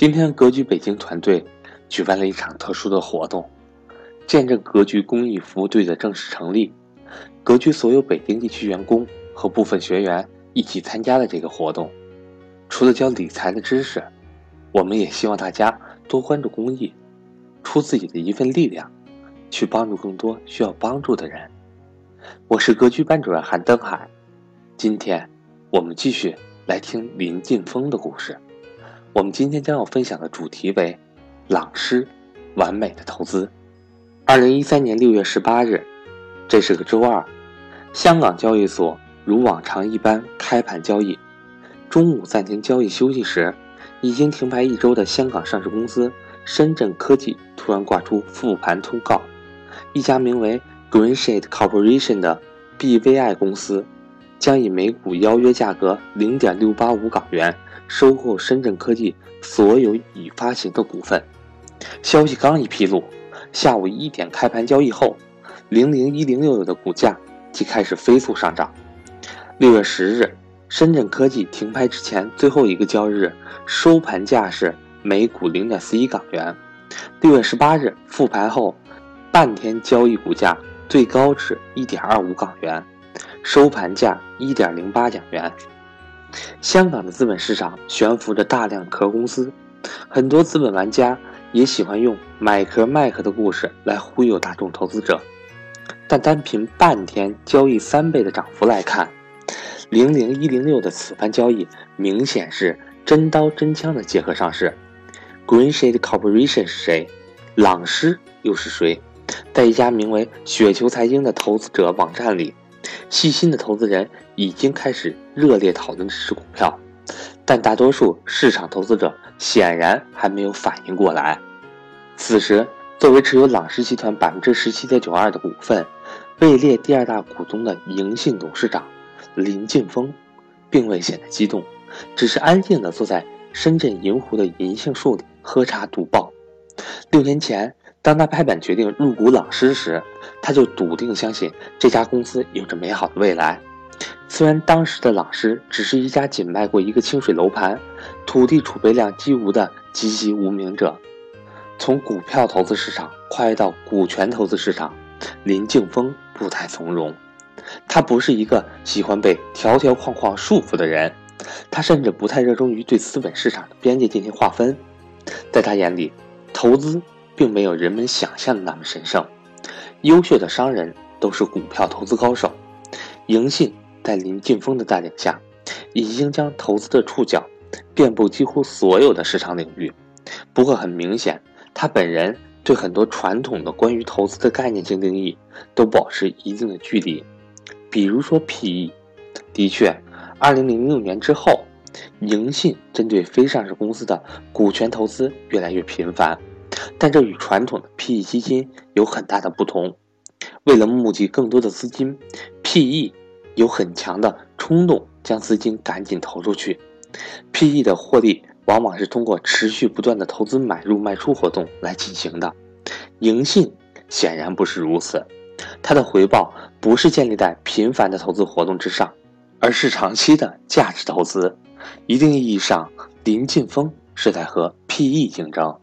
今天，格局北京团队举办了一场特殊的活动，见证格局公益服务队的正式成立。格局所有北京地区员工和部分学员一起参加了这个活动。除了教理财的知识，我们也希望大家多关注公益，出自己的一份力量，去帮助更多需要帮助的人。我是格局班主任韩登海，今天我们继续来听林晋峰的故事。我们今天将要分享的主题为“朗诗，完美的投资”。二零一三年六月十八日，这是个周二，香港交易所如往常一般开盘交易。中午暂停交易休息时，已经停牌一周的香港上市公司深圳科技突然挂出复盘通告，一家名为 Green Shade Corporation 的 BVI 公司将以每股邀约价格零点六八五港元。收购深圳科技所有已发行的股份。消息刚一披露，下午一点开盘交易后，零零一零六六的股价即开始飞速上涨。六月十日，深圳科技停牌之前最后一个交易日，收盘价是每股零点四一港元。六月十八日复牌后，半天交易股价最高至一点二五港元，收盘价一点零八港元。香港的资本市场悬浮着大量壳公司，很多资本玩家也喜欢用买壳卖壳的故事来忽悠大众投资者。但单凭半天交易三倍的涨幅来看，零零一零六的此番交易明显是真刀真枪的结合上市。Greenshed Corporation 是谁？朗诗又是谁？在一家名为雪球财经的投资者网站里。细心的投资人已经开始热烈讨论这只股票，但大多数市场投资者显然还没有反应过来。此时，作为持有朗诗集团百分之十七点九二的股份、位列第二大股东的银信董事长林晋峰，并未显得激动，只是安静地坐在深圳银湖的银杏树里喝茶读报。六年前。当他拍板决定入股朗诗时，他就笃定相信这家公司有着美好的未来。虽然当时的朗诗只是一家仅卖过一个清水楼盘、土地储备量几无的籍籍无名者，从股票投资市场跨越到股权投资市场，林敬峰不太从容。他不是一个喜欢被条条框框束缚的人，他甚至不太热衷于对资本市场的边界进行划分。在他眼里，投资。并没有人们想象的那么神圣。优秀的商人都是股票投资高手。银信在林晋峰的带领下，已经将投资的触角遍布几乎所有的市场领域。不过很明显，他本人对很多传统的关于投资的概念性定义都保持一定的距离。比如说 PE，的确，2006年之后，银信针对非上市公司的股权投资越来越频繁。但这与传统的 PE 基金有很大的不同。为了募集更多的资金，PE 有很强的冲动，将资金赶紧投出去。PE 的获利往往是通过持续不断的投资买入卖出活动来进行的。盈信显然不是如此，它的回报不是建立在频繁的投资活动之上，而是长期的价值投资。一定意义上，林晋峰是在和 PE 竞争。